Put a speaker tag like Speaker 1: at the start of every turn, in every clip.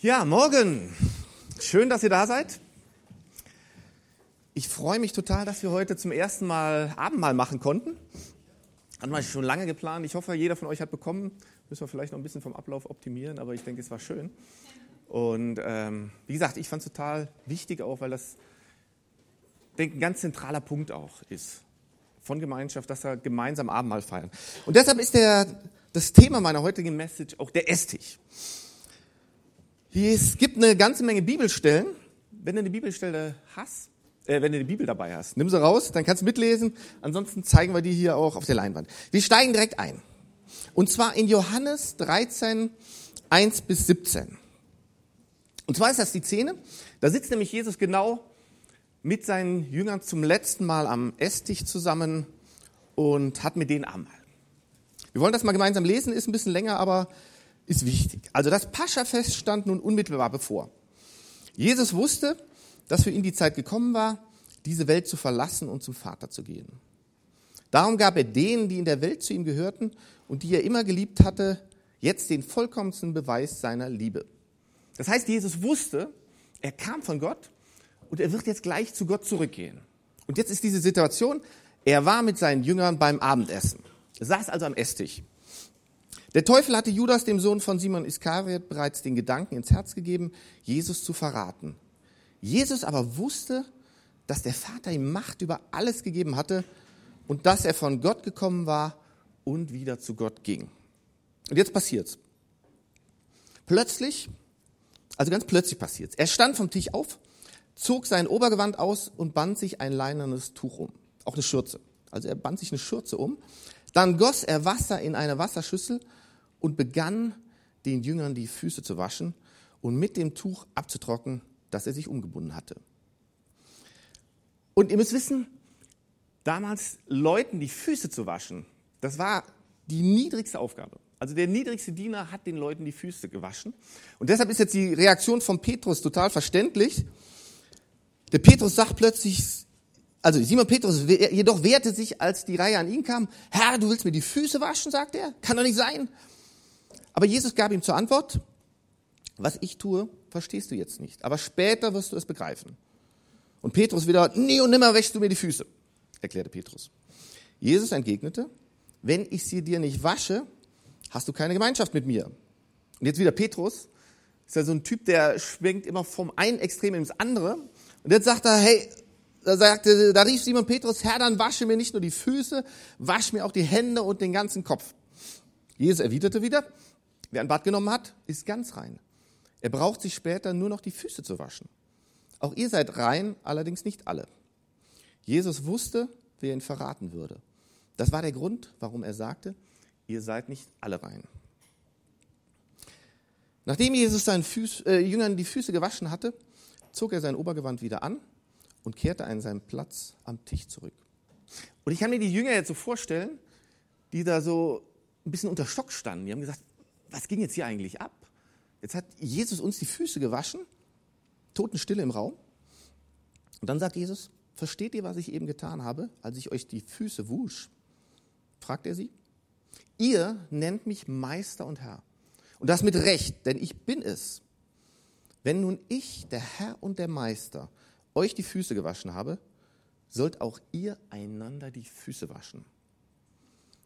Speaker 1: Ja, morgen. Schön, dass ihr da seid. Ich freue mich total, dass wir heute zum ersten Mal Abendmahl machen konnten. Hatten wir schon lange geplant. Ich hoffe, jeder von euch hat bekommen. Müssen wir vielleicht noch ein bisschen vom Ablauf optimieren, aber ich denke, es war schön. Und ähm, wie gesagt, ich fand es total wichtig auch, weil das, denke ein ganz zentraler Punkt auch ist von Gemeinschaft, dass wir gemeinsam Abendmahl feiern. Und deshalb ist der, das Thema meiner heutigen Message auch der Esstich. Es gibt eine ganze Menge Bibelstellen. Wenn du eine Bibelstelle hast, äh, wenn du die Bibel dabei hast, nimm sie raus, dann kannst du mitlesen. Ansonsten zeigen wir die hier auch auf der Leinwand. Wir steigen direkt ein. Und zwar in Johannes 13, 1 bis 17. Und zwar ist das die Szene. Da sitzt nämlich Jesus genau mit seinen Jüngern zum letzten Mal am Esstisch zusammen und hat mit denen Abendmahl. Wir wollen das mal gemeinsam lesen, ist ein bisschen länger, aber ist wichtig. Also das Paschafest stand nun unmittelbar bevor. Jesus wusste, dass für ihn die Zeit gekommen war, diese Welt zu verlassen und zum Vater zu gehen. Darum gab er denen, die in der Welt zu ihm gehörten und die er immer geliebt hatte, jetzt den vollkommensten Beweis seiner Liebe. Das heißt, Jesus wusste, er kam von Gott und er wird jetzt gleich zu Gott zurückgehen. Und jetzt ist diese Situation, er war mit seinen Jüngern beim Abendessen. Er saß also am Esstisch. Der Teufel hatte Judas, dem Sohn von Simon Iskariot, bereits den Gedanken ins Herz gegeben, Jesus zu verraten. Jesus aber wusste, dass der Vater ihm Macht über alles gegeben hatte und dass er von Gott gekommen war und wieder zu Gott ging. Und jetzt passiert's. Plötzlich, also ganz plötzlich passiert's. Er stand vom Tisch auf, zog sein Obergewand aus und band sich ein leinernes Tuch um. Auch eine Schürze. Also er band sich eine Schürze um. Dann goss er Wasser in eine Wasserschüssel und begann den Jüngern die Füße zu waschen und mit dem Tuch abzutrocknen, das er sich umgebunden hatte. Und ihr müsst wissen, damals Leuten die Füße zu waschen, das war die niedrigste Aufgabe. Also der niedrigste Diener hat den Leuten die Füße gewaschen. Und deshalb ist jetzt die Reaktion von Petrus total verständlich. Der Petrus sagt plötzlich, also Simon Petrus jedoch wehrte sich, als die Reihe an ihn kam. Herr, du willst mir die Füße waschen, sagt er. Kann doch nicht sein. Aber Jesus gab ihm zur Antwort, was ich tue, verstehst du jetzt nicht. Aber später wirst du es begreifen. Und Petrus wieder, nie und nimmer wäschst du mir die Füße, erklärte Petrus. Jesus entgegnete, wenn ich sie dir nicht wasche, hast du keine Gemeinschaft mit mir. Und jetzt wieder Petrus, ist ja so ein Typ, der schwenkt immer vom einen Extrem ins andere. Und jetzt sagt er, hey, da sagte, da rief Simon Petrus, Herr, dann wasche mir nicht nur die Füße, wasch mir auch die Hände und den ganzen Kopf. Jesus erwiderte wieder, Wer ein Bad genommen hat, ist ganz rein. Er braucht sich später nur noch die Füße zu waschen. Auch ihr seid rein, allerdings nicht alle. Jesus wusste, wer ihn verraten würde. Das war der Grund, warum er sagte, ihr seid nicht alle rein. Nachdem Jesus seinen Füß, äh, Jüngern die Füße gewaschen hatte, zog er sein Obergewand wieder an und kehrte an seinen Platz am Tisch zurück. Und ich kann mir die Jünger jetzt so vorstellen, die da so ein bisschen unter Stock standen. Die haben gesagt, was ging jetzt hier eigentlich ab? Jetzt hat Jesus uns die Füße gewaschen, Totenstille im Raum. Und dann sagt Jesus, versteht ihr, was ich eben getan habe, als ich euch die Füße wusch? Fragt er sie. Ihr nennt mich Meister und Herr. Und das mit Recht, denn ich bin es. Wenn nun ich, der Herr und der Meister, euch die Füße gewaschen habe, sollt auch ihr einander die Füße waschen.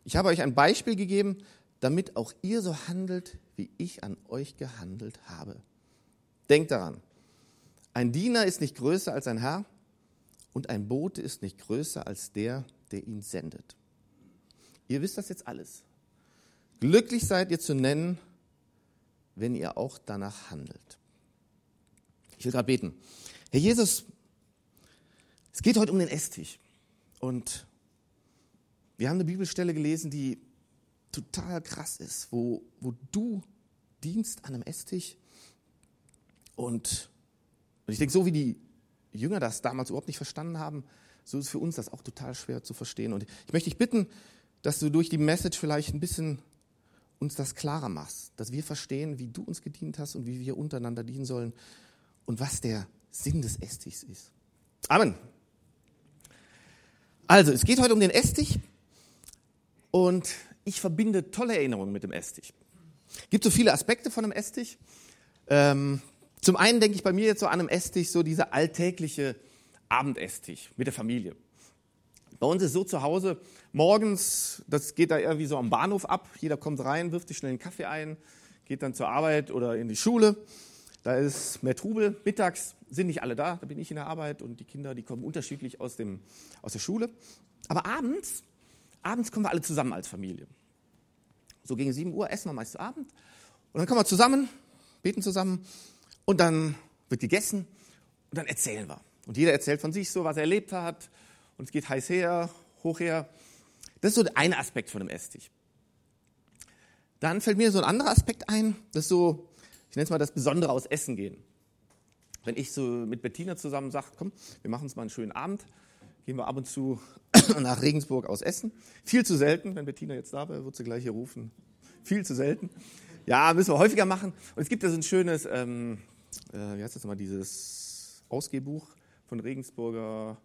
Speaker 1: Ich habe euch ein Beispiel gegeben, damit auch ihr so handelt, wie ich an euch gehandelt habe. Denkt daran, ein Diener ist nicht größer als ein Herr und ein Bote ist nicht größer als der, der ihn sendet. Ihr wisst das jetzt alles. Glücklich seid ihr zu nennen, wenn ihr auch danach handelt. Ich will gerade beten. Herr Jesus, es geht heute um den Esstisch. Und wir haben eine Bibelstelle gelesen, die total krass ist, wo, wo du dienst an einem Esstisch und, und ich denke, so wie die Jünger das damals überhaupt nicht verstanden haben, so ist für uns das auch total schwer zu verstehen. Und ich möchte dich bitten, dass du durch die Message vielleicht ein bisschen uns das klarer machst, dass wir verstehen, wie du uns gedient hast und wie wir untereinander dienen sollen und was der Sinn des Esstichs ist. Amen. Also, es geht heute um den Esstich und ich verbinde tolle Erinnerungen mit dem Esstisch. Es gibt so viele Aspekte von einem Esstisch. Ähm, zum einen denke ich bei mir jetzt so an einem Esstisch, so dieser alltägliche Abendesstisch mit der Familie. Bei uns ist so zu Hause, morgens, das geht da irgendwie so am Bahnhof ab, jeder kommt rein, wirft sich schnell einen Kaffee ein, geht dann zur Arbeit oder in die Schule. Da ist mehr Trubel. Mittags sind nicht alle da, da bin ich in der Arbeit und die Kinder, die kommen unterschiedlich aus, dem, aus der Schule. Aber abends, abends kommen wir alle zusammen als Familie. So gegen 7 Uhr essen wir meist Abend und dann kommen wir zusammen, beten zusammen und dann wird gegessen und dann erzählen wir. Und jeder erzählt von sich so, was er erlebt hat und es geht heiß her, hoch her. Das ist so der eine Aspekt von dem Esstisch. Dann fällt mir so ein anderer Aspekt ein, das ist so, ich nenne es mal das Besondere aus Essen gehen. Wenn ich so mit Bettina zusammen sage, komm, wir machen uns mal einen schönen Abend, gehen wir ab und zu nach Regensburg aus Essen. Viel zu selten, wenn Bettina jetzt da wäre, wird sie gleich hier rufen. Viel zu selten. Ja, müssen wir häufiger machen. Und es gibt ja so ein schönes, ähm, äh, wie heißt das nochmal, dieses Ausgehbuch von Regensburger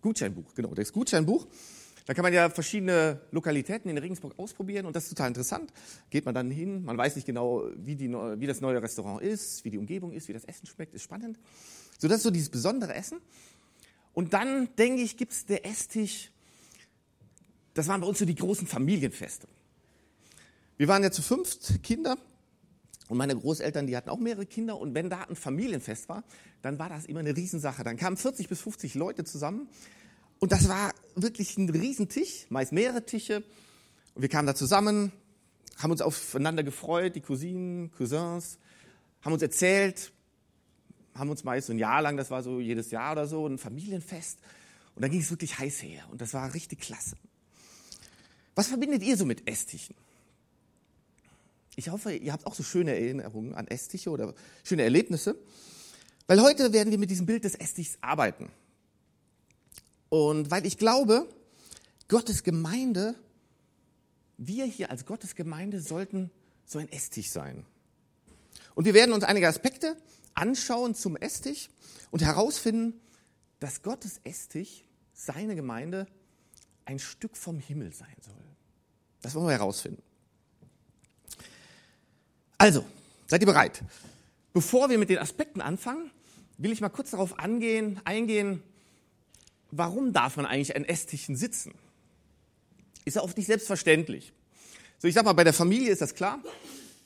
Speaker 1: Gutscheinbuch. Genau, das Gutscheinbuch. Da kann man ja verschiedene Lokalitäten in Regensburg ausprobieren und das ist total interessant. Geht man dann hin, man weiß nicht genau, wie, die, wie das neue Restaurant ist, wie die Umgebung ist, wie das Essen schmeckt, ist spannend. So, das ist so dieses besondere Essen. Und dann, denke ich, gibt es der Esstisch, das waren bei uns so die großen Familienfeste. Wir waren ja zu fünft Kinder und meine Großeltern, die hatten auch mehrere Kinder und wenn da ein Familienfest war, dann war das immer eine Riesensache. Dann kamen 40 bis 50 Leute zusammen und das war wirklich ein Riesentisch, meist mehrere Tische. Und wir kamen da zusammen, haben uns aufeinander gefreut, die Cousinen, Cousins, haben uns erzählt, haben uns meist so ein Jahr lang, das war so jedes Jahr oder so, ein Familienfest. Und dann ging es wirklich heiß her und das war richtig klasse. Was verbindet ihr so mit Esstischen? Ich hoffe, ihr habt auch so schöne Erinnerungen an Esstische oder schöne Erlebnisse, weil heute werden wir mit diesem Bild des Esstichs arbeiten. Und weil ich glaube, Gottes Gemeinde, wir hier als Gottes Gemeinde sollten so ein Esstisch sein. Und wir werden uns einige Aspekte anschauen zum Esstisch und herausfinden, dass Gottes Esstisch, seine Gemeinde, ein Stück vom Himmel sein soll. Das wollen wir herausfinden. Also, seid ihr bereit? Bevor wir mit den Aspekten anfangen, will ich mal kurz darauf angehen, eingehen, warum darf man eigentlich an Esstischen sitzen? Ist ja oft nicht selbstverständlich. So, ich sag mal, bei der Familie ist das klar.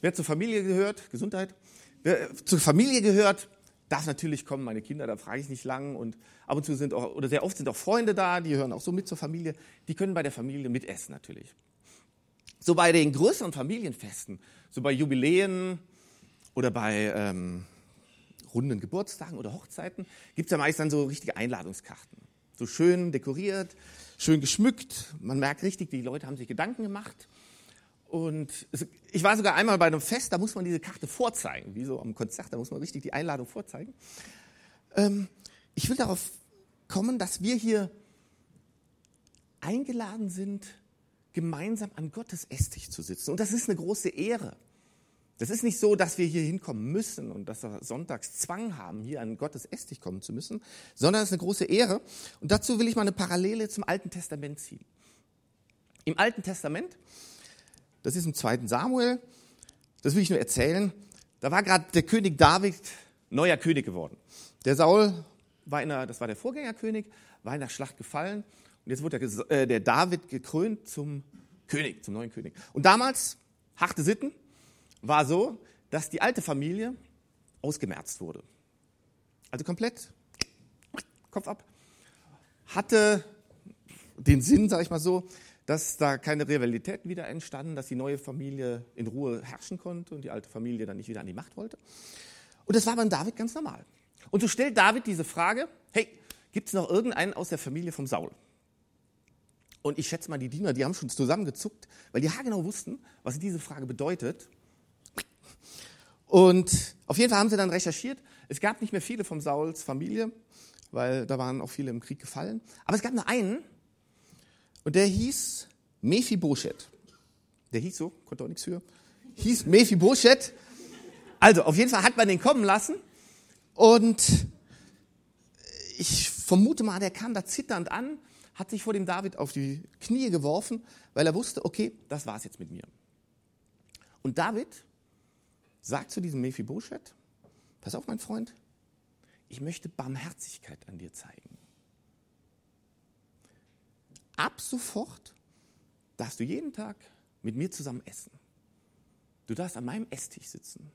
Speaker 1: Wer zur Familie gehört, Gesundheit, wer zur Familie gehört, darf natürlich kommen. Meine Kinder, da frage ich nicht lang. Und ab und zu sind auch, oder sehr oft sind auch Freunde da, die hören auch so mit zur Familie. Die können bei der Familie mitessen natürlich. So bei den größeren Familienfesten, so bei Jubiläen oder bei ähm, runden Geburtstagen oder Hochzeiten, gibt es ja meist dann so richtige Einladungskarten. So schön dekoriert, schön geschmückt. Man merkt richtig, die Leute haben sich Gedanken gemacht. Und ich war sogar einmal bei einem Fest, da muss man diese Karte vorzeigen, wie so am Konzert, da muss man richtig die Einladung vorzeigen. Ähm, ich will darauf kommen, dass wir hier eingeladen sind, gemeinsam an Gottes Esstisch zu sitzen. Und das ist eine große Ehre. Das ist nicht so, dass wir hier hinkommen müssen und dass wir sonntags Zwang haben, hier an Gottes Esstisch kommen zu müssen, sondern es ist eine große Ehre. Und dazu will ich mal eine Parallele zum Alten Testament ziehen. Im Alten Testament, das ist im zweiten Samuel, das will ich nur erzählen, da war gerade der König David neuer König geworden. Der Saul war in der, das war der Vorgängerkönig, war in der Schlacht gefallen und jetzt wurde der, äh, der David gekrönt zum König, zum neuen König. Und damals, harte Sitten, war so, dass die alte Familie ausgemerzt wurde. Also komplett Kopf ab. Hatte den Sinn, sage ich mal so, dass da keine Rivalitäten wieder entstanden, dass die neue Familie in Ruhe herrschen konnte und die alte Familie dann nicht wieder an die Macht wollte. Und das war bei David ganz normal. Und so stellt David diese Frage, hey, gibt es noch irgendeinen aus der Familie vom Saul? Und ich schätze mal, die Diener, die haben schon zusammengezuckt, weil die genau wussten, was diese Frage bedeutet. Und auf jeden Fall haben sie dann recherchiert. Es gab nicht mehr viele vom Sauls Familie, weil da waren auch viele im Krieg gefallen. Aber es gab nur einen und der hieß Mephibosheth. Der hieß so, konnte auch nichts für. Hieß Mephibosheth. Also, auf jeden Fall hat man den kommen lassen und ich vermute mal, der kam da zitternd an, hat sich vor dem David auf die Knie geworfen, weil er wusste, okay, das war's jetzt mit mir. Und David sagt zu diesem Mephibosheth, pass auf, mein Freund, ich möchte Barmherzigkeit an dir zeigen. Ab sofort darfst du jeden Tag mit mir zusammen essen. Du darfst an meinem Esstisch sitzen.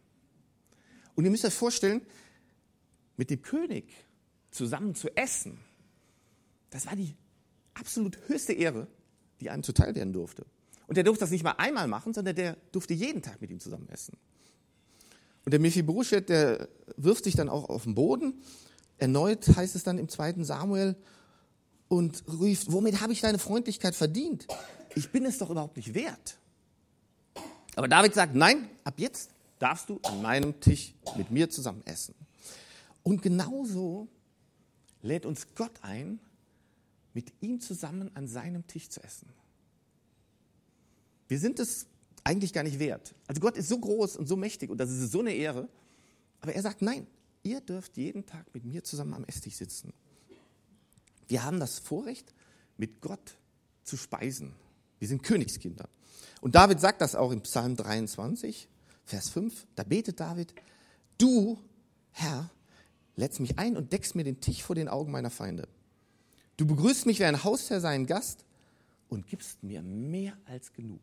Speaker 1: Und ihr müsst euch vorstellen, mit dem König zusammen zu essen, das war die absolut höchste Ehre, die einem zuteil werden durfte. Und der durfte das nicht mal einmal machen, sondern der durfte jeden Tag mit ihm zusammen essen. Und der Mephibosheth, der wirft sich dann auch auf den Boden. Erneut heißt es dann im zweiten Samuel und ruft, womit habe ich deine Freundlichkeit verdient? Ich bin es doch überhaupt nicht wert. Aber David sagt, nein, ab jetzt darfst du an meinem Tisch mit mir zusammen essen. Und genauso lädt uns Gott ein, mit ihm zusammen an seinem Tisch zu essen. Wir sind es eigentlich gar nicht wert. Also Gott ist so groß und so mächtig und das ist so eine Ehre. Aber er sagt, nein, ihr dürft jeden Tag mit mir zusammen am Esstisch sitzen. Wir haben das Vorrecht, mit Gott zu speisen. Wir sind Königskinder. Und David sagt das auch im Psalm 23, Vers 5. Da betet David, du, Herr, lädst mich ein und deckst mir den Tisch vor den Augen meiner Feinde. Du begrüßt mich wie ein Hausherr seinen Gast und gibst mir mehr als genug.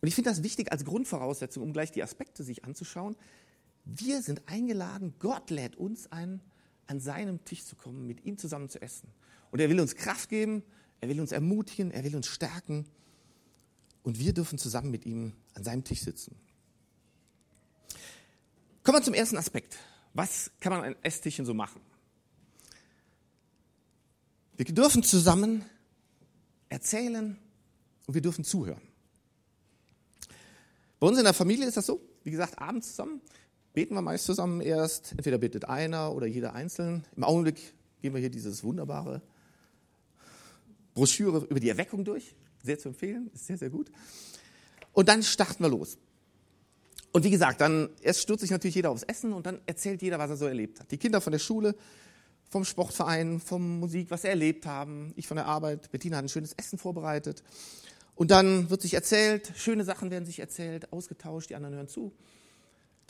Speaker 1: Und ich finde das wichtig als Grundvoraussetzung, um gleich die Aspekte sich anzuschauen. Wir sind eingeladen, Gott lädt uns ein, an seinem Tisch zu kommen, mit ihm zusammen zu essen. Und er will uns Kraft geben, er will uns ermutigen, er will uns stärken. Und wir dürfen zusammen mit ihm an seinem Tisch sitzen. Kommen wir zum ersten Aspekt. Was kann man an Esstischen so machen? Wir dürfen zusammen erzählen und wir dürfen zuhören. Bei uns in der Familie ist das so, wie gesagt, abends zusammen beten wir meist zusammen erst. Entweder betet einer oder jeder einzeln. Im Augenblick gehen wir hier dieses wunderbare Broschüre über die Erweckung durch. Sehr zu empfehlen, ist sehr, sehr gut. Und dann starten wir los. Und wie gesagt, dann erst stürzt sich natürlich jeder aufs Essen und dann erzählt jeder, was er so erlebt hat. Die Kinder von der Schule, vom Sportverein, vom Musik, was sie erlebt haben. Ich von der Arbeit. Bettina hat ein schönes Essen vorbereitet. Und dann wird sich erzählt, schöne Sachen werden sich erzählt, ausgetauscht, die anderen hören zu.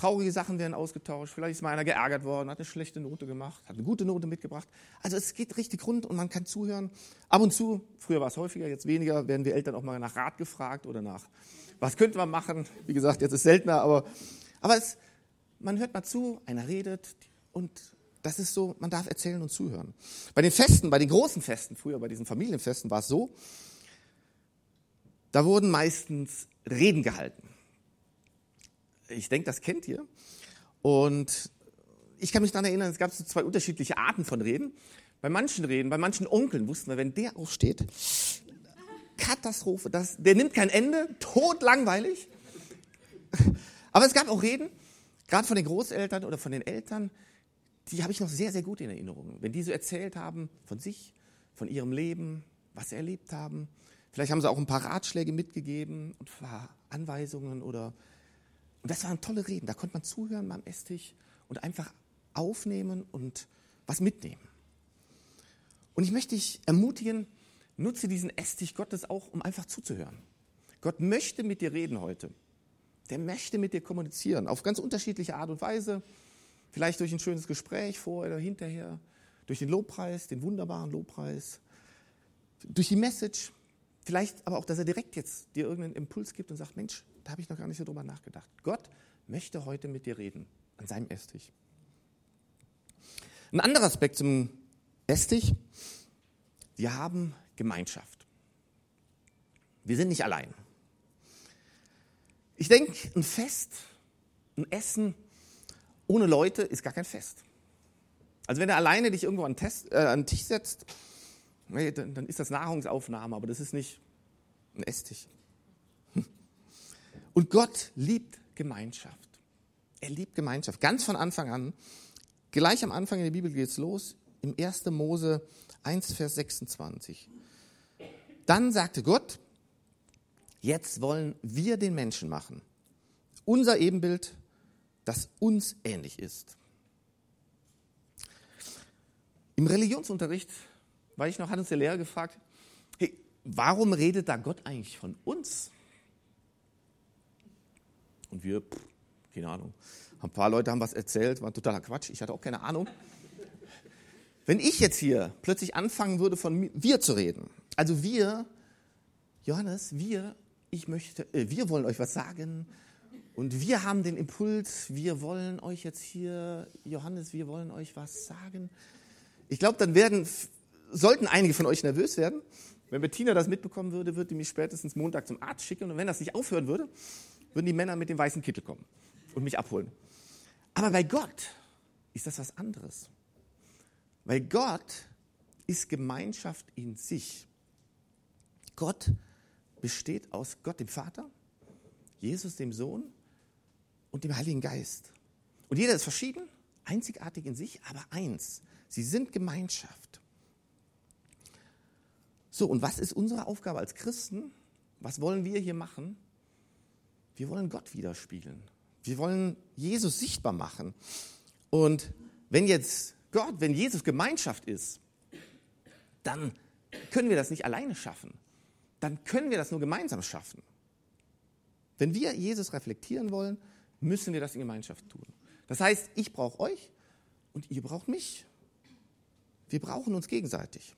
Speaker 1: Traurige Sachen werden ausgetauscht. Vielleicht ist mal einer geärgert worden, hat eine schlechte Note gemacht, hat eine gute Note mitgebracht. Also es geht richtig rund und man kann zuhören. Ab und zu, früher war es häufiger, jetzt weniger, werden wir Eltern auch mal nach Rat gefragt oder nach, was könnte man machen? Wie gesagt, jetzt ist es seltener, aber, aber es, man hört mal zu, einer redet und das ist so, man darf erzählen und zuhören. Bei den Festen, bei den großen Festen, früher bei diesen Familienfesten war es so, da wurden meistens Reden gehalten. Ich denke, das kennt ihr. Und ich kann mich daran erinnern, es gab so zwei unterschiedliche Arten von Reden. Bei manchen Reden, bei manchen Onkeln wussten wir, wenn der aufsteht, Katastrophe, das, der nimmt kein Ende, totlangweilig. Aber es gab auch Reden, gerade von den Großeltern oder von den Eltern, die habe ich noch sehr, sehr gut in Erinnerung. Wenn die so erzählt haben von sich, von ihrem Leben, was sie erlebt haben, Vielleicht haben sie auch ein paar Ratschläge mitgegeben und Anweisungen oder. Und das waren tolle Reden. Da konnte man zuhören beim Esstisch und einfach aufnehmen und was mitnehmen. Und ich möchte dich ermutigen, nutze diesen Esstisch Gottes auch, um einfach zuzuhören. Gott möchte mit dir reden heute. Der möchte mit dir kommunizieren, auf ganz unterschiedliche Art und Weise. Vielleicht durch ein schönes Gespräch vorher oder hinterher, durch den Lobpreis, den wunderbaren Lobpreis, durch die Message. Vielleicht aber auch, dass er direkt jetzt dir irgendeinen Impuls gibt und sagt, Mensch, da habe ich noch gar nicht so drüber nachgedacht. Gott möchte heute mit dir reden, an seinem Esstisch. Ein anderer Aspekt zum Esstisch, wir haben Gemeinschaft. Wir sind nicht allein. Ich denke, ein Fest, ein Essen ohne Leute ist gar kein Fest. Also wenn du alleine dich irgendwo an, äh, an den Tisch setzt, dann ist das Nahrungsaufnahme, aber das ist nicht ein Esstisch. Und Gott liebt Gemeinschaft. Er liebt Gemeinschaft. Ganz von Anfang an. Gleich am Anfang in der Bibel geht es los. Im 1. Mose 1, Vers 26. Dann sagte Gott, jetzt wollen wir den Menschen machen. Unser Ebenbild, das uns ähnlich ist. Im Religionsunterricht weil ich noch, hat uns der Lehrer gefragt, hey, warum redet da Gott eigentlich von uns? Und wir, pff, keine Ahnung. Ein paar Leute haben was erzählt, war totaler Quatsch. Ich hatte auch keine Ahnung. Wenn ich jetzt hier plötzlich anfangen würde, von wir zu reden, also wir, Johannes, wir, ich möchte, äh, wir wollen euch was sagen und wir haben den Impuls, wir wollen euch jetzt hier, Johannes, wir wollen euch was sagen. Ich glaube, dann werden, sollten einige von euch nervös werden. Wenn Bettina das mitbekommen würde, würde die mich spätestens Montag zum Arzt schicken und wenn das nicht aufhören würde, würden die Männer mit dem weißen Kittel kommen und mich abholen. Aber bei Gott ist das was anderes. Weil Gott ist Gemeinschaft in sich. Gott besteht aus Gott dem Vater, Jesus dem Sohn und dem Heiligen Geist. Und jeder ist verschieden, einzigartig in sich, aber eins. Sie sind Gemeinschaft. So, und was ist unsere Aufgabe als Christen? Was wollen wir hier machen? Wir wollen Gott widerspiegeln. Wir wollen Jesus sichtbar machen. Und wenn jetzt Gott, wenn Jesus Gemeinschaft ist, dann können wir das nicht alleine schaffen. Dann können wir das nur gemeinsam schaffen. Wenn wir Jesus reflektieren wollen, müssen wir das in Gemeinschaft tun. Das heißt, ich brauche euch und ihr braucht mich. Wir brauchen uns gegenseitig.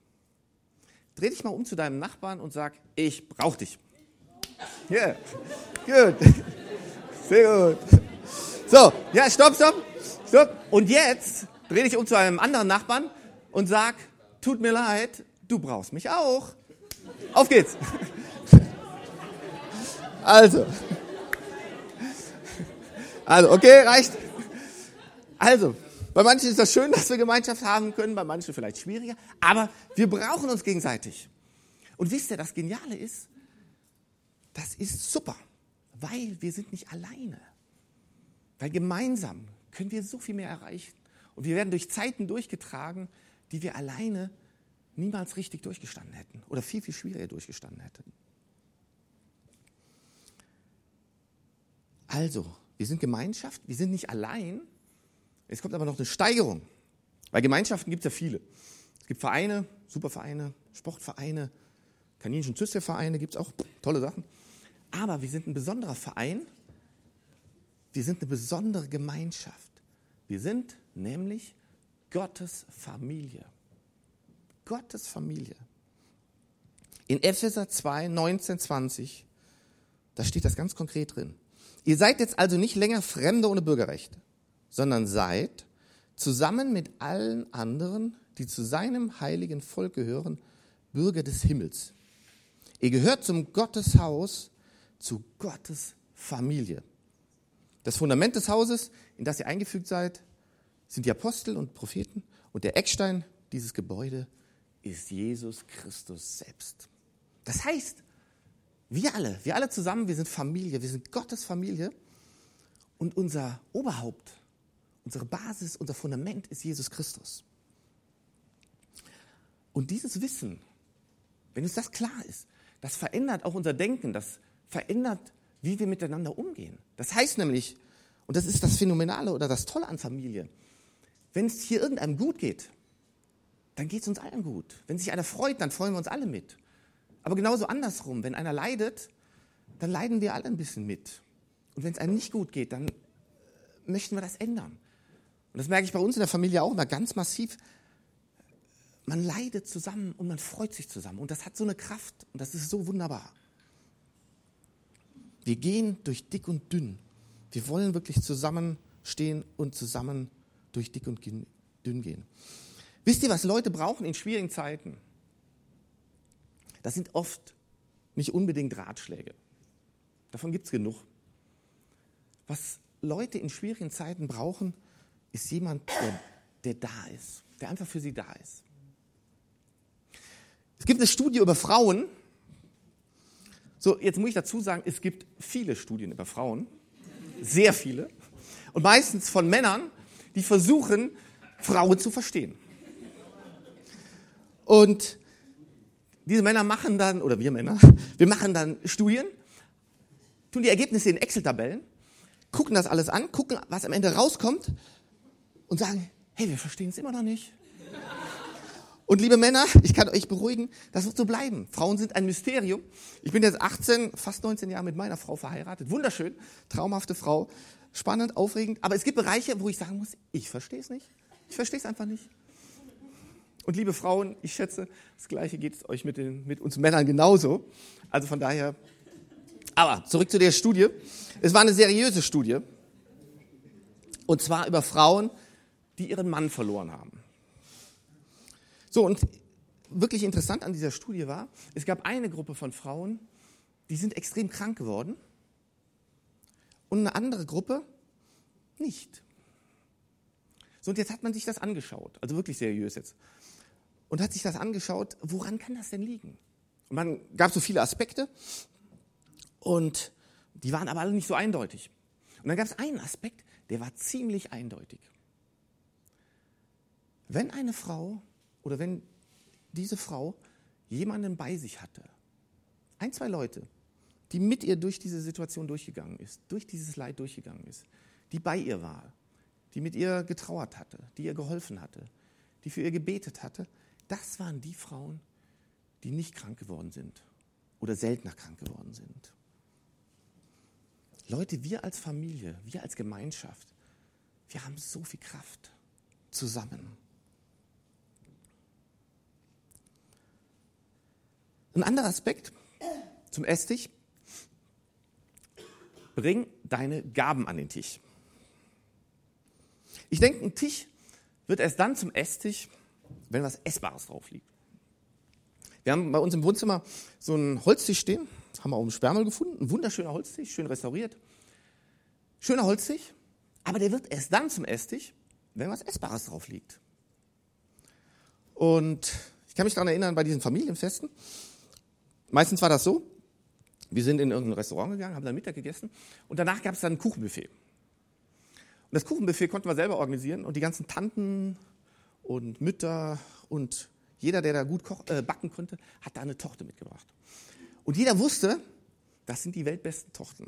Speaker 1: Dreh dich mal um zu deinem Nachbarn und sag, ich brauche dich. Yeah. gut. Sehr gut. So, ja, stopp, stopp, stopp. Und jetzt dreh dich um zu einem anderen Nachbarn und sag, tut mir leid, du brauchst mich auch. Auf geht's. Also. Also, okay, reicht. Also, bei manchen ist das schön, dass wir Gemeinschaft haben können, bei manchen vielleicht schwieriger, aber wir brauchen uns gegenseitig. Und wisst ihr, das Geniale ist, das ist super, weil wir sind nicht alleine. Weil gemeinsam können wir so viel mehr erreichen. Und wir werden durch Zeiten durchgetragen, die wir alleine niemals richtig durchgestanden hätten oder viel, viel schwieriger durchgestanden hätten. Also, wir sind Gemeinschaft, wir sind nicht allein. Es kommt aber noch eine Steigerung. Weil Gemeinschaften gibt es ja viele. Es gibt Vereine, Supervereine, Sportvereine, Kaninchen Züstervereine gibt es auch tolle Sachen. Aber wir sind ein besonderer Verein. Wir sind eine besondere Gemeinschaft. Wir sind nämlich Gottes Familie. Gottes Familie. In Epheser 2, 19, 20, da steht das ganz konkret drin. Ihr seid jetzt also nicht länger Fremde ohne Bürgerrecht, sondern seid zusammen mit allen anderen, die zu seinem heiligen Volk gehören, Bürger des Himmels. Ihr gehört zum Gotteshaus, zu Gottes Familie. Das Fundament des Hauses, in das ihr eingefügt seid, sind die Apostel und Propheten und der Eckstein dieses Gebäude ist Jesus Christus selbst. Das heißt, wir alle, wir alle zusammen, wir sind Familie, wir sind Gottes Familie und unser Oberhaupt, unsere Basis, unser Fundament ist Jesus Christus. Und dieses Wissen, wenn uns das klar ist, das verändert auch unser Denken, das verändert, wie wir miteinander umgehen. Das heißt nämlich, und das ist das Phänomenale oder das Tolle an Familie, wenn es hier irgendeinem gut geht, dann geht es uns allen gut. Wenn sich einer freut, dann freuen wir uns alle mit. Aber genauso andersrum, wenn einer leidet, dann leiden wir alle ein bisschen mit. Und wenn es einem nicht gut geht, dann möchten wir das ändern. Und das merke ich bei uns in der Familie auch immer ganz massiv. Man leidet zusammen und man freut sich zusammen. Und das hat so eine Kraft und das ist so wunderbar. Wir gehen durch dick und dünn. Wir wollen wirklich zusammenstehen und zusammen durch dick und dünn gehen. Wisst ihr, was Leute brauchen in schwierigen Zeiten? Das sind oft nicht unbedingt Ratschläge. Davon gibt es genug. Was Leute in schwierigen Zeiten brauchen, ist jemand, der, der da ist, der einfach für sie da ist. Es gibt eine Studie über Frauen. So, jetzt muss ich dazu sagen, es gibt viele Studien über Frauen, sehr viele, und meistens von Männern, die versuchen, Frauen zu verstehen. Und diese Männer machen dann, oder wir Männer, wir machen dann Studien, tun die Ergebnisse in Excel-Tabellen, gucken das alles an, gucken, was am Ende rauskommt und sagen, hey, wir verstehen es immer noch nicht. Und liebe Männer, ich kann euch beruhigen, das wird so bleiben. Frauen sind ein Mysterium. Ich bin jetzt 18, fast 19 Jahre mit meiner Frau verheiratet. Wunderschön, traumhafte Frau. spannend, aufregend. Aber es gibt Bereiche, wo ich sagen muss, ich verstehe es nicht. Ich verstehe es einfach nicht. Und liebe Frauen, ich schätze, das Gleiche geht es euch mit, den, mit uns Männern genauso. Also von daher. Aber zurück zu der Studie. Es war eine seriöse Studie. Und zwar über Frauen, die ihren Mann verloren haben. So, und wirklich interessant an dieser Studie war, es gab eine Gruppe von Frauen, die sind extrem krank geworden und eine andere Gruppe nicht. So, und jetzt hat man sich das angeschaut, also wirklich seriös jetzt, und hat sich das angeschaut, woran kann das denn liegen? Und man gab so viele Aspekte und die waren aber alle nicht so eindeutig. Und dann gab es einen Aspekt, der war ziemlich eindeutig. Wenn eine Frau oder wenn diese Frau jemanden bei sich hatte, ein, zwei Leute, die mit ihr durch diese Situation durchgegangen ist, durch dieses Leid durchgegangen ist, die bei ihr war, die mit ihr getrauert hatte, die ihr geholfen hatte, die für ihr gebetet hatte, das waren die Frauen, die nicht krank geworden sind oder seltener krank geworden sind. Leute, wir als Familie, wir als Gemeinschaft, wir haben so viel Kraft zusammen. Ein anderer Aspekt zum Esstisch. Bring deine Gaben an den Tisch. Ich denke, ein Tisch wird erst dann zum Esstisch, wenn was Essbares drauf liegt. Wir haben bei uns im Wohnzimmer so einen Holztisch stehen, haben wir auch im Sperrmüll gefunden, ein wunderschöner Holztisch, schön restauriert. Schöner Holztisch, aber der wird erst dann zum Esstisch, wenn was Essbares drauf liegt. Und ich kann mich daran erinnern, bei diesen Familienfesten, meistens war das so, wir sind in irgendein Restaurant gegangen, haben dann Mittag gegessen und danach gab es dann ein Kuchenbuffet. Und das Kuchenbuffet konnten wir selber organisieren und die ganzen Tanten und Mütter und jeder, der da gut koch, äh, backen konnte, hat da eine Tochter mitgebracht. Und jeder wusste, das sind die weltbesten Tochten.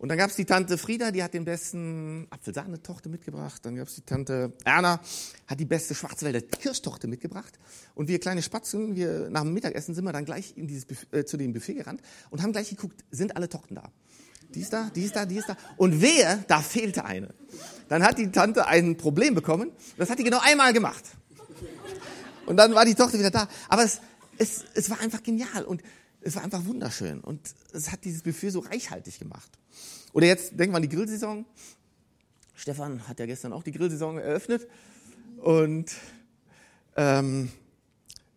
Speaker 1: Und dann gab es die Tante Frieda, die hat den besten Apfelsahne-Tochter mitgebracht. Dann gab es die Tante Erna, hat die beste Schwarzwälder Kirschtochter mitgebracht. Und wir kleine Spatzen, wir nach dem Mittagessen sind wir dann gleich in dieses äh, zu dem Buffet gerannt und haben gleich geguckt, sind alle Tochten da? Die ist da, die ist da, die ist da. Und wer, da fehlte eine. Dann hat die Tante ein Problem bekommen. Das hat die genau einmal gemacht. Und dann war die Tochter wieder da. Aber es, es, es war einfach genial. Und es war einfach wunderschön und es hat dieses Buffet so reichhaltig gemacht. Oder jetzt denken wir an die Grillsaison. Stefan hat ja gestern auch die Grillsaison eröffnet und ähm,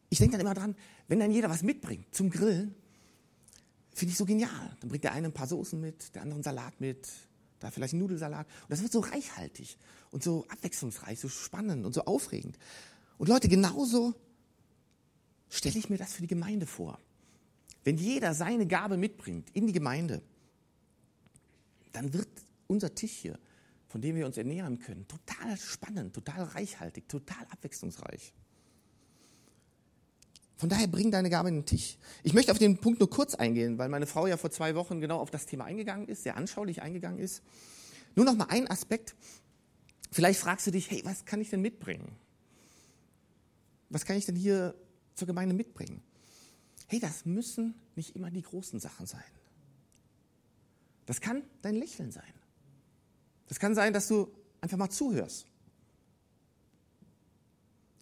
Speaker 1: ich denke dann immer dran, wenn dann jeder was mitbringt zum Grillen, finde ich so genial. Dann bringt der eine ein paar Soßen mit, der andere einen Salat mit, da vielleicht einen Nudelsalat. Und das wird so reichhaltig und so abwechslungsreich, so spannend und so aufregend. Und Leute, genauso stelle ich mir das für die Gemeinde vor. Wenn jeder seine Gabe mitbringt in die Gemeinde, dann wird unser Tisch hier, von dem wir uns ernähren können, total spannend, total reichhaltig, total abwechslungsreich. Von daher bring deine Gabe in den Tisch. Ich möchte auf den Punkt nur kurz eingehen, weil meine Frau ja vor zwei Wochen genau auf das Thema eingegangen ist, sehr anschaulich eingegangen ist. Nur noch mal ein Aspekt. Vielleicht fragst du dich, hey, was kann ich denn mitbringen? Was kann ich denn hier zur Gemeinde mitbringen? Hey, das müssen nicht immer die großen Sachen sein. Das kann dein Lächeln sein. Das kann sein, dass du einfach mal zuhörst,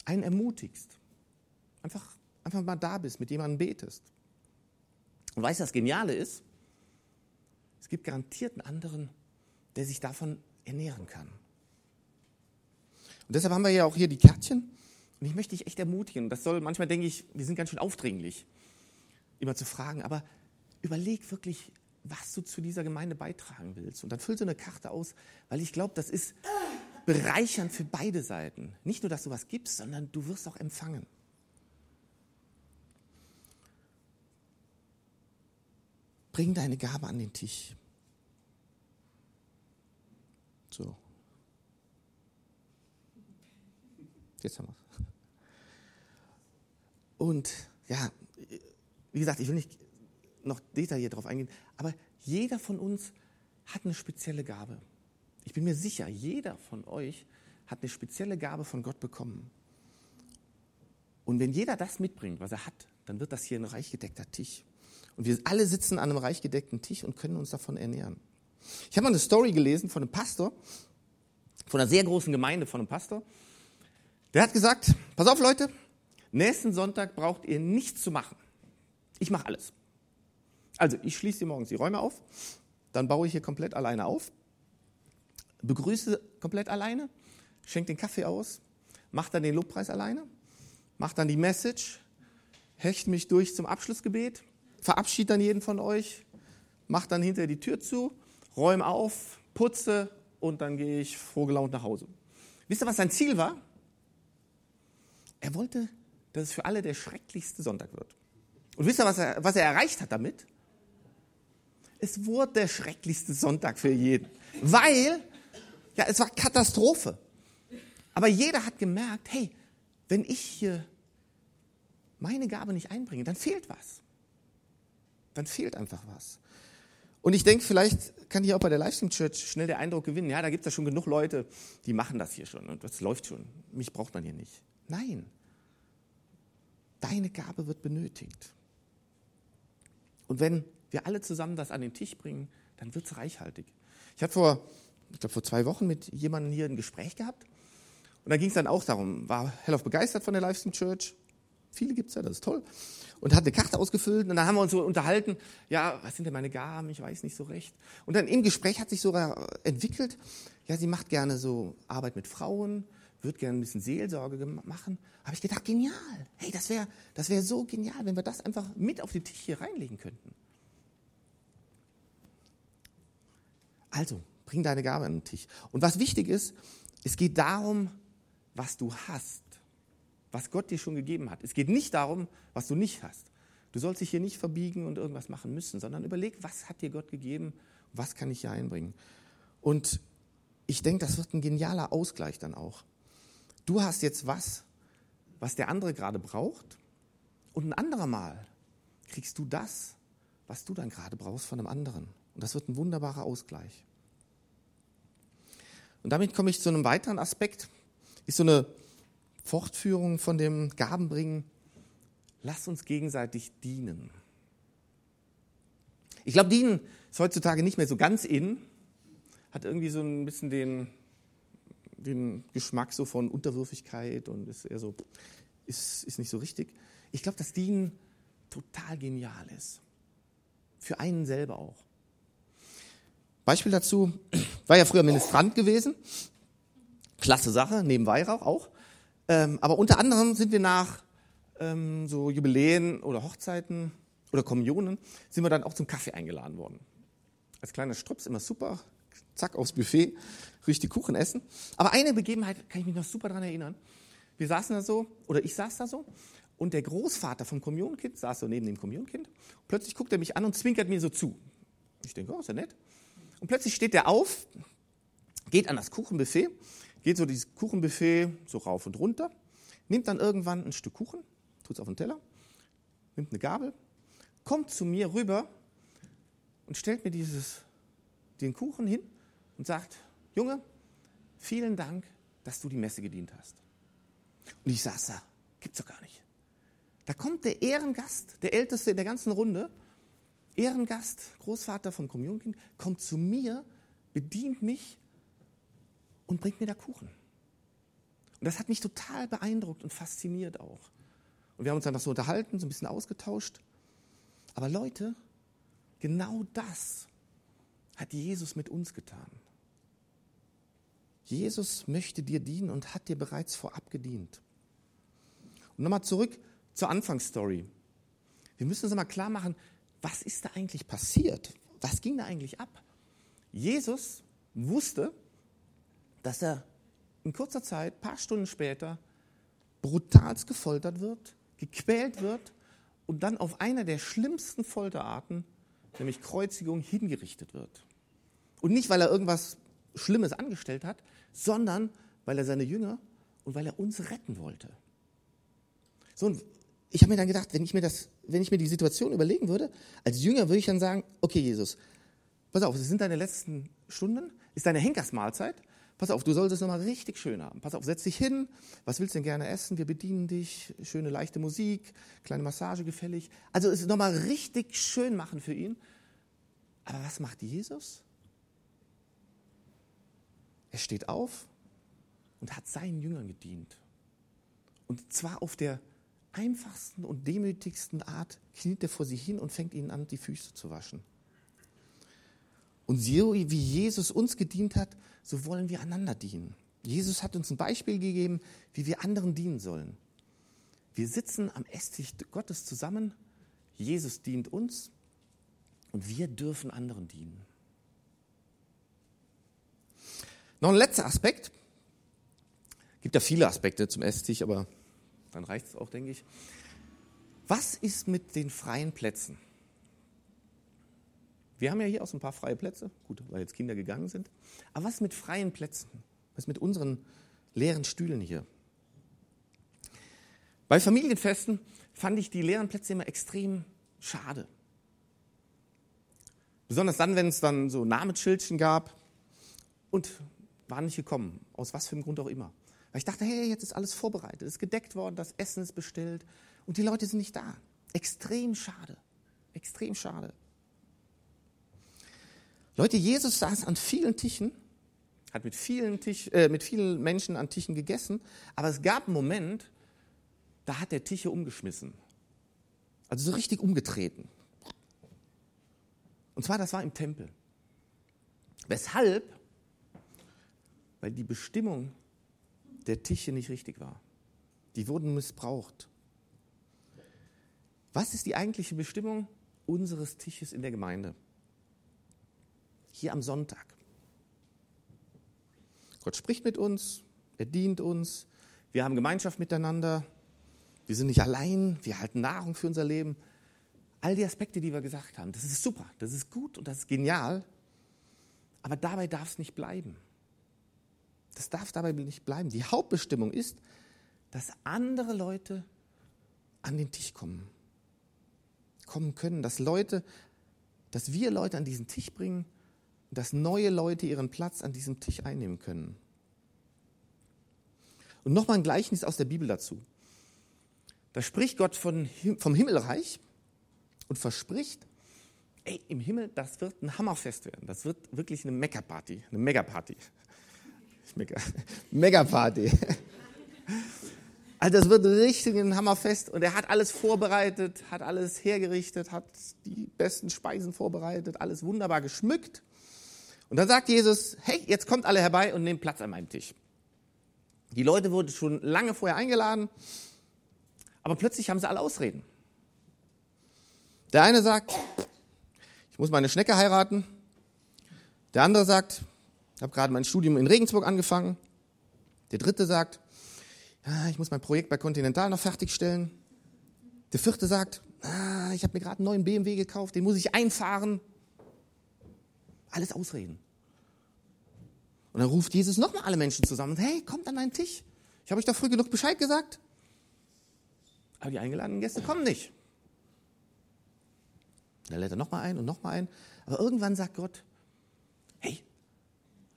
Speaker 1: einen ermutigst, einfach, einfach mal da bist, mit jemandem betest. Und weißt du, das Geniale ist, es gibt garantiert einen anderen, der sich davon ernähren kann. Und deshalb haben wir ja auch hier die Kärtchen. Und ich möchte dich echt ermutigen. Das soll, manchmal denke ich, wir sind ganz schön aufdringlich immer zu fragen, aber überleg wirklich, was du zu dieser Gemeinde beitragen willst. Und dann füll so eine Karte aus, weil ich glaube, das ist bereichernd für beide Seiten. Nicht nur, dass du was gibst, sondern du wirst auch empfangen. Bring deine Gabe an den Tisch. So. Jetzt haben wir es. Und ja, wie gesagt, ich will nicht noch detailliert darauf eingehen, aber jeder von uns hat eine spezielle Gabe. Ich bin mir sicher, jeder von euch hat eine spezielle Gabe von Gott bekommen. Und wenn jeder das mitbringt, was er hat, dann wird das hier ein reich gedeckter Tisch. Und wir alle sitzen an einem reich gedeckten Tisch und können uns davon ernähren. Ich habe mal eine Story gelesen von einem Pastor, von einer sehr großen Gemeinde von einem Pastor. Der hat gesagt, pass auf Leute, nächsten Sonntag braucht ihr nichts zu machen. Ich mache alles. Also ich schließe hier morgens die Räume auf, dann baue ich hier komplett alleine auf, begrüße komplett alleine, schenke den Kaffee aus, mache dann den Lobpreis alleine, mache dann die Message, hechte mich durch zum Abschlussgebet, verabschiede dann jeden von euch, mache dann hinterher die Tür zu, räume auf, putze und dann gehe ich frohgelaunt nach Hause. Wisst ihr, was sein Ziel war? Er wollte, dass es für alle der schrecklichste Sonntag wird. Und wisst ihr, was er, was er erreicht hat damit? Es wurde der schrecklichste Sonntag für jeden. Weil, ja, es war Katastrophe. Aber jeder hat gemerkt, hey, wenn ich hier meine Gabe nicht einbringe, dann fehlt was. Dann fehlt einfach was. Und ich denke, vielleicht kann hier auch bei der Livestream Church schnell der Eindruck gewinnen, ja, da gibt es ja schon genug Leute, die machen das hier schon und das läuft schon. Mich braucht man hier nicht. Nein. Deine Gabe wird benötigt. Und wenn wir alle zusammen das an den Tisch bringen, dann wird es reichhaltig. Ich hatte vor, ich glaube, vor zwei Wochen mit jemandem hier ein Gespräch gehabt. Und da ging es dann auch darum, war hellauf begeistert von der Livestream Church. Viele gibt es ja, das ist toll. Und hat eine Karte ausgefüllt und dann haben wir uns so unterhalten, ja, was sind denn meine Gaben, ich weiß nicht so recht. Und dann im Gespräch hat sich sogar entwickelt, ja, sie macht gerne so Arbeit mit Frauen, würde gerne ein bisschen Seelsorge machen. Habe ich gedacht, genial. Hey, das wäre das wär so genial, wenn wir das einfach mit auf den Tisch hier reinlegen könnten. Also, bring deine Gabe an den Tisch. Und was wichtig ist, es geht darum, was du hast, was Gott dir schon gegeben hat. Es geht nicht darum, was du nicht hast. Du sollst dich hier nicht verbiegen und irgendwas machen müssen, sondern überleg, was hat dir Gott gegeben, was kann ich hier einbringen. Und ich denke, das wird ein genialer Ausgleich dann auch. Du hast jetzt was, was der andere gerade braucht, und ein anderer Mal kriegst du das, was du dann gerade brauchst von einem anderen. Und das wird ein wunderbarer Ausgleich. Und damit komme ich zu einem weiteren Aspekt, ist so eine Fortführung von dem Gabenbringen. Lass uns gegenseitig dienen. Ich glaube, dienen ist heutzutage nicht mehr so ganz in, hat irgendwie so ein bisschen den, den Geschmack so von Unterwürfigkeit und ist eher so, ist, ist nicht so richtig. Ich glaube, dass Dienen total genial ist. Für einen selber auch. Beispiel dazu, war ja früher Ministrant gewesen. Klasse Sache, neben Weihrauch auch. Ähm, aber unter anderem sind wir nach ähm, so Jubiläen oder Hochzeiten oder Kommunionen, sind wir dann auch zum Kaffee eingeladen worden. Als kleiner Strups, immer super, zack, aufs Buffet, richtig Kuchen essen. Aber eine Begebenheit kann ich mich noch super daran erinnern. Wir saßen da so, oder ich saß da so, und der Großvater vom Kommunionkind saß so neben dem Kommunionkind. Plötzlich guckt er mich an und zwinkert mir so zu. Ich denke, oh, ist ja nett. Und plötzlich steht er auf, geht an das Kuchenbuffet, geht so dieses Kuchenbuffet so rauf und runter, nimmt dann irgendwann ein Stück Kuchen, tut es auf den Teller, nimmt eine Gabel, kommt zu mir rüber und stellt mir dieses, den Kuchen hin und sagt, Junge, vielen Dank, dass du die Messe gedient hast. Und ich saß da, gibt's doch gar nicht. Da kommt der Ehrengast, der Älteste in der ganzen Runde, Ehrengast, Großvater vom Kommunionkind, kommt zu mir, bedient mich und bringt mir da Kuchen. Und das hat mich total beeindruckt und fasziniert auch. Und wir haben uns dann noch so unterhalten, so ein bisschen ausgetauscht. Aber Leute, genau das hat Jesus mit uns getan. Jesus möchte dir dienen und hat dir bereits vorab gedient. Und nochmal zurück zur Anfangsstory. Wir müssen uns mal klar machen, was ist da eigentlich passiert? Was ging da eigentlich ab? Jesus wusste, dass er in kurzer Zeit, ein paar Stunden später, brutalst gefoltert wird, gequält wird und dann auf einer der schlimmsten Folterarten, nämlich Kreuzigung, hingerichtet wird. Und nicht, weil er irgendwas Schlimmes angestellt hat, sondern weil er seine Jünger und weil er uns retten wollte. So, und ich habe mir dann gedacht, wenn ich mir das, wenn ich mir die Situation überlegen würde, als Jünger würde ich dann sagen, okay, Jesus, pass auf, es sind deine letzten Stunden, ist deine Henkersmahlzeit. Pass auf, du solltest es nochmal richtig schön haben. Pass auf, setz dich hin. Was willst du denn gerne essen? Wir bedienen dich. Schöne, leichte Musik, kleine Massage gefällig. Also es nochmal richtig schön machen für ihn. Aber was macht Jesus? Er steht auf und hat seinen Jüngern gedient. Und zwar auf der einfachsten und demütigsten Art kniet er vor sie hin und fängt ihnen an, die Füße zu waschen. Und so wie Jesus uns gedient hat, so wollen wir einander dienen. Jesus hat uns ein Beispiel gegeben, wie wir anderen dienen sollen. Wir sitzen am Esstisch Gottes zusammen, Jesus dient uns und wir dürfen anderen dienen. Noch ein letzter Aspekt. Es gibt ja viele Aspekte zum Esstisch, aber dann reicht es auch, denke ich. Was ist mit den freien Plätzen? Wir haben ja hier auch so ein paar freie Plätze, gut, weil jetzt Kinder gegangen sind. Aber was mit freien Plätzen? Was mit unseren leeren Stühlen hier? Bei Familienfesten fand ich die leeren Plätze immer extrem schade. Besonders dann, wenn es dann so Namensschildchen gab und waren nicht gekommen, aus was für einem Grund auch immer. Weil ich dachte, hey, jetzt ist alles vorbereitet, ist gedeckt worden, das Essen ist bestellt und die Leute sind nicht da. Extrem schade. Extrem schade. Leute, Jesus saß an vielen Tischen, hat mit vielen, Tisch, äh, mit vielen Menschen an Tischen gegessen, aber es gab einen Moment, da hat der Tische umgeschmissen. Also so richtig umgetreten. Und zwar, das war im Tempel. Weshalb? Weil die Bestimmung der Tische nicht richtig war. Die wurden missbraucht. Was ist die eigentliche Bestimmung unseres Tisches in der Gemeinde? Hier am Sonntag. Gott spricht mit uns, er dient uns, wir haben Gemeinschaft miteinander, wir sind nicht allein, wir halten Nahrung für unser Leben. All die Aspekte, die wir gesagt haben, das ist super, das ist gut und das ist genial, aber dabei darf es nicht bleiben. Das darf dabei nicht bleiben. Die Hauptbestimmung ist, dass andere Leute an den Tisch kommen, kommen können, dass Leute, dass wir Leute an diesen Tisch bringen, dass neue Leute ihren Platz an diesem Tisch einnehmen können. Und nochmal ein Gleichnis aus der Bibel dazu. Da spricht Gott von, vom Himmelreich und verspricht, ey, im Himmel, das wird ein Hammerfest werden. Das wird wirklich eine Mega-Party, eine Megaparty. Mega, Megaparty. Also das wird richtig ein Hammerfest und er hat alles vorbereitet, hat alles hergerichtet, hat die besten Speisen vorbereitet, alles wunderbar geschmückt. Und dann sagt Jesus, hey, jetzt kommt alle herbei und nehmt Platz an meinem Tisch. Die Leute wurden schon lange vorher eingeladen, aber plötzlich haben sie alle Ausreden. Der eine sagt, ich muss meine Schnecke heiraten. Der andere sagt, habe gerade mein Studium in Regensburg angefangen. Der dritte sagt, ja, ich muss mein Projekt bei Continental noch fertigstellen. Der vierte sagt, ah, ich habe mir gerade einen neuen BMW gekauft, den muss ich einfahren. Alles Ausreden. Und dann ruft Jesus nochmal alle Menschen zusammen. Hey, kommt an meinen Tisch. Ich habe euch doch früh genug Bescheid gesagt. Aber die eingeladenen Gäste kommen nicht. Dann lädt er nochmal ein und nochmal ein. Aber irgendwann sagt Gott,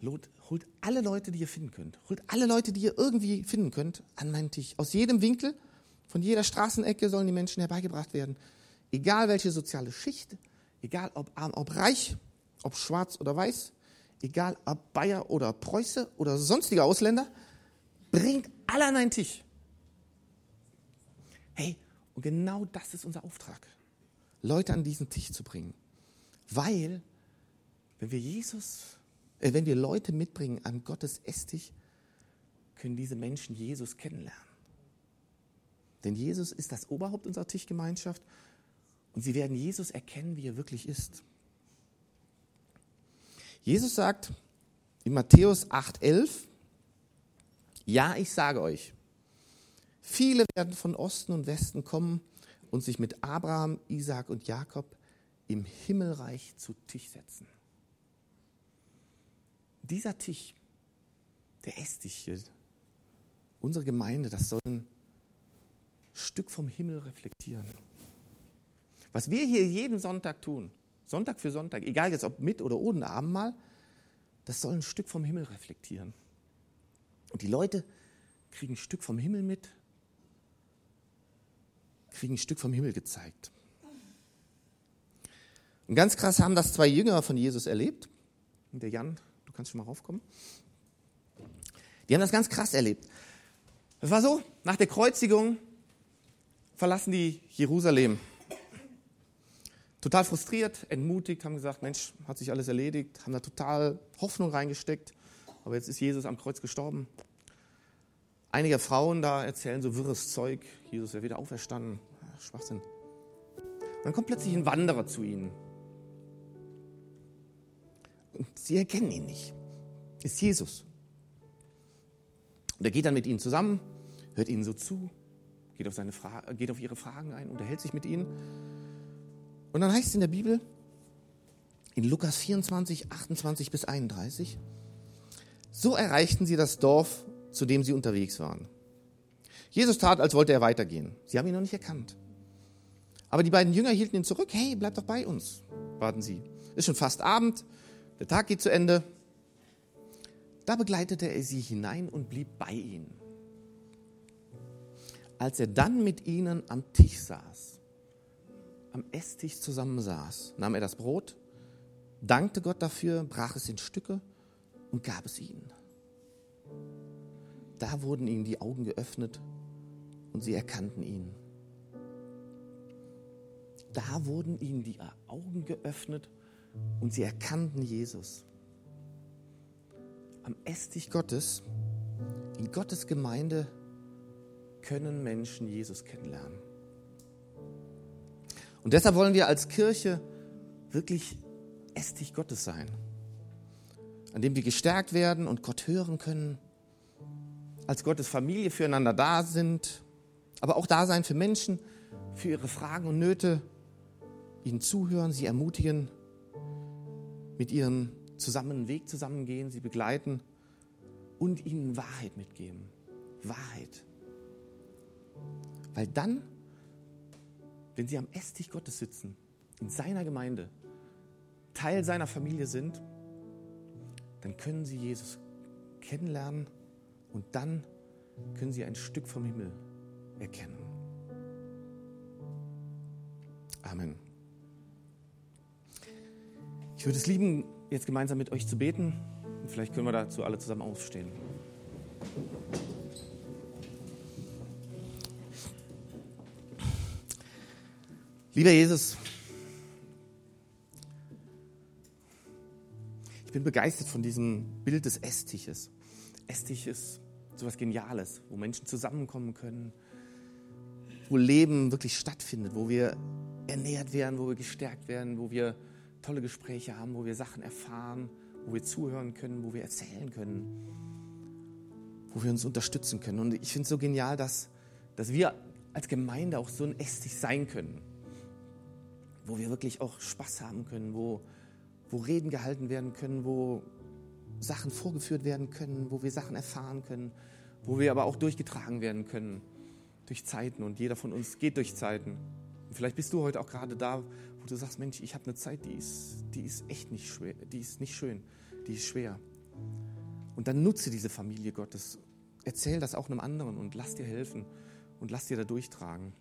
Speaker 1: holt alle Leute, die ihr finden könnt. Holt alle Leute, die ihr irgendwie finden könnt, an meinen Tisch. Aus jedem Winkel, von jeder Straßenecke sollen die Menschen herbeigebracht werden. Egal welche soziale Schicht, egal ob arm, ob reich, ob schwarz oder weiß, egal ob Bayer oder Preuße oder sonstige Ausländer, bringt alle an einen Tisch. Hey, und genau das ist unser Auftrag, Leute an diesen Tisch zu bringen. Weil, wenn wir Jesus, wenn wir Leute mitbringen an Gottes Esstisch, können diese Menschen Jesus kennenlernen. Denn Jesus ist das Oberhaupt unserer Tischgemeinschaft und sie werden Jesus erkennen, wie er wirklich ist. Jesus sagt in Matthäus 8,11, ja, ich sage euch, Viele werden von Osten und Westen kommen und sich mit Abraham, Isaac und Jakob im Himmelreich zu Tisch setzen. Dieser Tisch, der Esstisch hier, unsere Gemeinde, das soll ein Stück vom Himmel reflektieren. Was wir hier jeden Sonntag tun, Sonntag für Sonntag, egal jetzt ob mit oder ohne Abendmahl, das soll ein Stück vom Himmel reflektieren. Und die Leute kriegen ein Stück vom Himmel mit kriegen ein Stück vom Himmel gezeigt. Und ganz krass haben das zwei Jünger von Jesus erlebt. Und der Jan, kannst schon mal raufkommen. Die haben das ganz krass erlebt. Das war so, nach der Kreuzigung verlassen die Jerusalem. Total frustriert, entmutigt, haben gesagt, Mensch, hat sich alles erledigt, haben da total Hoffnung reingesteckt, aber jetzt ist Jesus am Kreuz gestorben. Einige Frauen da erzählen so wirres Zeug, Jesus wäre wieder auferstanden. Schwachsinn. Und dann kommt plötzlich ein Wanderer zu ihnen. Und sie erkennen ihn nicht. Ist Jesus. Und er geht dann mit ihnen zusammen, hört ihnen so zu, geht auf, seine geht auf ihre Fragen ein, unterhält sich mit ihnen. Und dann heißt es in der Bibel, in Lukas 24, 28 bis 31, so erreichten sie das Dorf, zu dem sie unterwegs waren. Jesus tat, als wollte er weitergehen. Sie haben ihn noch nicht erkannt. Aber die beiden Jünger hielten ihn zurück. Hey, bleib doch bei uns, baten sie. Ist schon fast Abend, der Tag geht zu Ende. Da begleitete er sie hinein und blieb bei ihnen. Als er dann mit ihnen am Tisch saß, am Esstisch zusammen saß, nahm er das Brot, dankte Gott dafür, brach es in Stücke und gab es ihnen. Da wurden ihnen die Augen geöffnet und sie erkannten ihn. Da wurden ihnen die Augen geöffnet und sie erkannten Jesus. Am Esstisch Gottes, in Gottes Gemeinde, können Menschen Jesus kennenlernen. Und deshalb wollen wir als Kirche wirklich Esstisch Gottes sein, an dem wir gestärkt werden und Gott hören können, als Gottes Familie füreinander da sind, aber auch da sein für Menschen, für ihre Fragen und Nöte, ihnen zuhören, sie ermutigen, mit ihrem zusammen Weg zusammengehen, sie begleiten und ihnen Wahrheit mitgeben. Wahrheit. Weil dann, wenn sie am Esstisch Gottes sitzen, in seiner Gemeinde, Teil seiner Familie sind, dann können sie Jesus kennenlernen und dann können sie ein Stück vom Himmel erkennen. Amen. Ich würde es lieben, jetzt gemeinsam mit euch zu beten. Und vielleicht können wir dazu alle zusammen aufstehen. Lieber Jesus, ich bin begeistert von diesem Bild des Esstisches. Esstisch ist so etwas Geniales, wo Menschen zusammenkommen können, wo Leben wirklich stattfindet, wo wir ernährt werden, wo wir gestärkt werden, wo wir tolle Gespräche haben, wo wir Sachen erfahren, wo wir zuhören können, wo wir erzählen können, wo wir uns unterstützen können. Und ich finde es so genial, dass, dass wir als Gemeinde auch so ein Esstisch sein können, wo wir wirklich auch Spaß haben können, wo, wo Reden gehalten werden können, wo Sachen vorgeführt werden können, wo wir Sachen erfahren können, wo wir aber auch durchgetragen werden können durch Zeiten. Und jeder von uns geht durch Zeiten. Und vielleicht bist du heute auch gerade da, wo du sagst, Mensch, ich habe eine Zeit, die ist, die ist echt nicht schwer, die ist nicht schön, die ist schwer. Und dann nutze diese Familie Gottes. Erzähl das auch einem anderen und lass dir helfen und lass dir da durchtragen.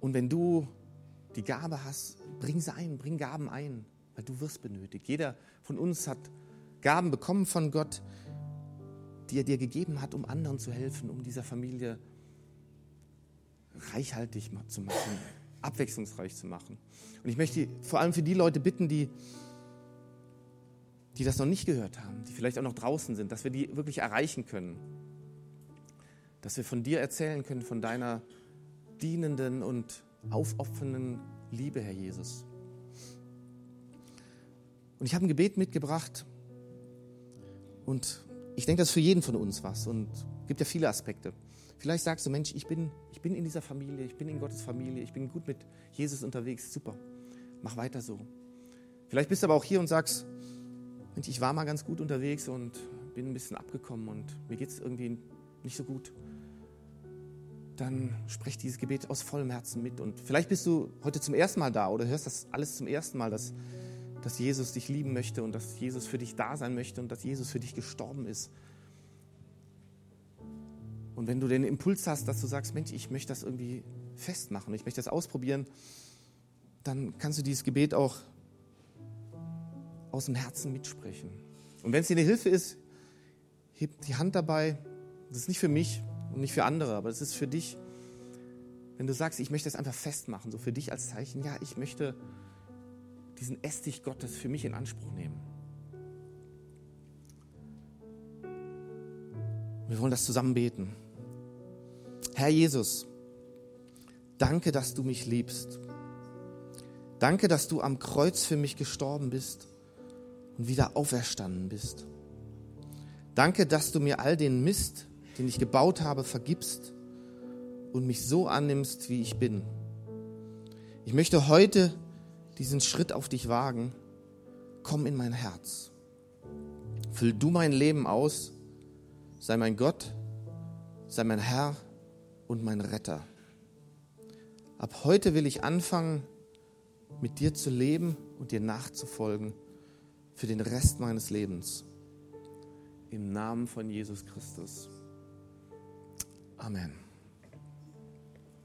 Speaker 1: Und wenn du die Gabe hast, bring sie ein, bring Gaben ein, weil du wirst benötigt. Jeder von uns hat Gaben bekommen von Gott, die er dir gegeben hat, um anderen zu helfen, um dieser Familie reichhaltig zu machen, abwechslungsreich zu machen. Und ich möchte vor allem für die Leute bitten, die, die das noch nicht gehört haben, die vielleicht auch noch draußen sind, dass wir die wirklich erreichen können. Dass wir von dir erzählen können, von deiner dienenden und aufopfernden Liebe, Herr Jesus. Und ich habe ein Gebet mitgebracht und ich denke, das ist für jeden von uns was und gibt ja viele Aspekte. Vielleicht sagst du, Mensch, ich bin, ich bin in dieser Familie, ich bin in Gottes Familie, ich bin gut mit Jesus unterwegs, super, mach weiter so. Vielleicht bist du aber auch hier und sagst, Mensch, ich war mal ganz gut unterwegs und bin ein bisschen abgekommen und mir geht es irgendwie nicht so gut. Dann sprech dieses Gebet aus vollem Herzen mit. Und vielleicht bist du heute zum ersten Mal da oder hörst das alles zum ersten Mal, dass, dass Jesus dich lieben möchte und dass Jesus für dich da sein möchte und dass Jesus für dich gestorben ist und wenn du den Impuls hast, dass du sagst, Mensch, ich möchte das irgendwie festmachen, ich möchte das ausprobieren, dann kannst du dieses Gebet auch aus dem Herzen mitsprechen. Und wenn es dir eine Hilfe ist, heb die Hand dabei. Das ist nicht für mich und nicht für andere, aber es ist für dich. Wenn du sagst, ich möchte es einfach festmachen, so für dich als Zeichen, ja, ich möchte diesen Essig Gottes für mich in Anspruch nehmen. Wir wollen das zusammen beten. Herr Jesus, danke, dass du mich liebst. Danke, dass du am Kreuz für mich gestorben bist und wieder auferstanden bist. Danke, dass du mir all den Mist, den ich gebaut habe, vergibst und mich so annimmst, wie ich bin. Ich möchte heute diesen Schritt auf dich wagen. Komm in mein Herz. Füll du mein Leben aus sei mein Gott, sei mein Herr und mein Retter. Ab heute will ich anfangen, mit dir zu leben und dir nachzufolgen für den Rest meines Lebens. Im Namen von Jesus Christus. Amen.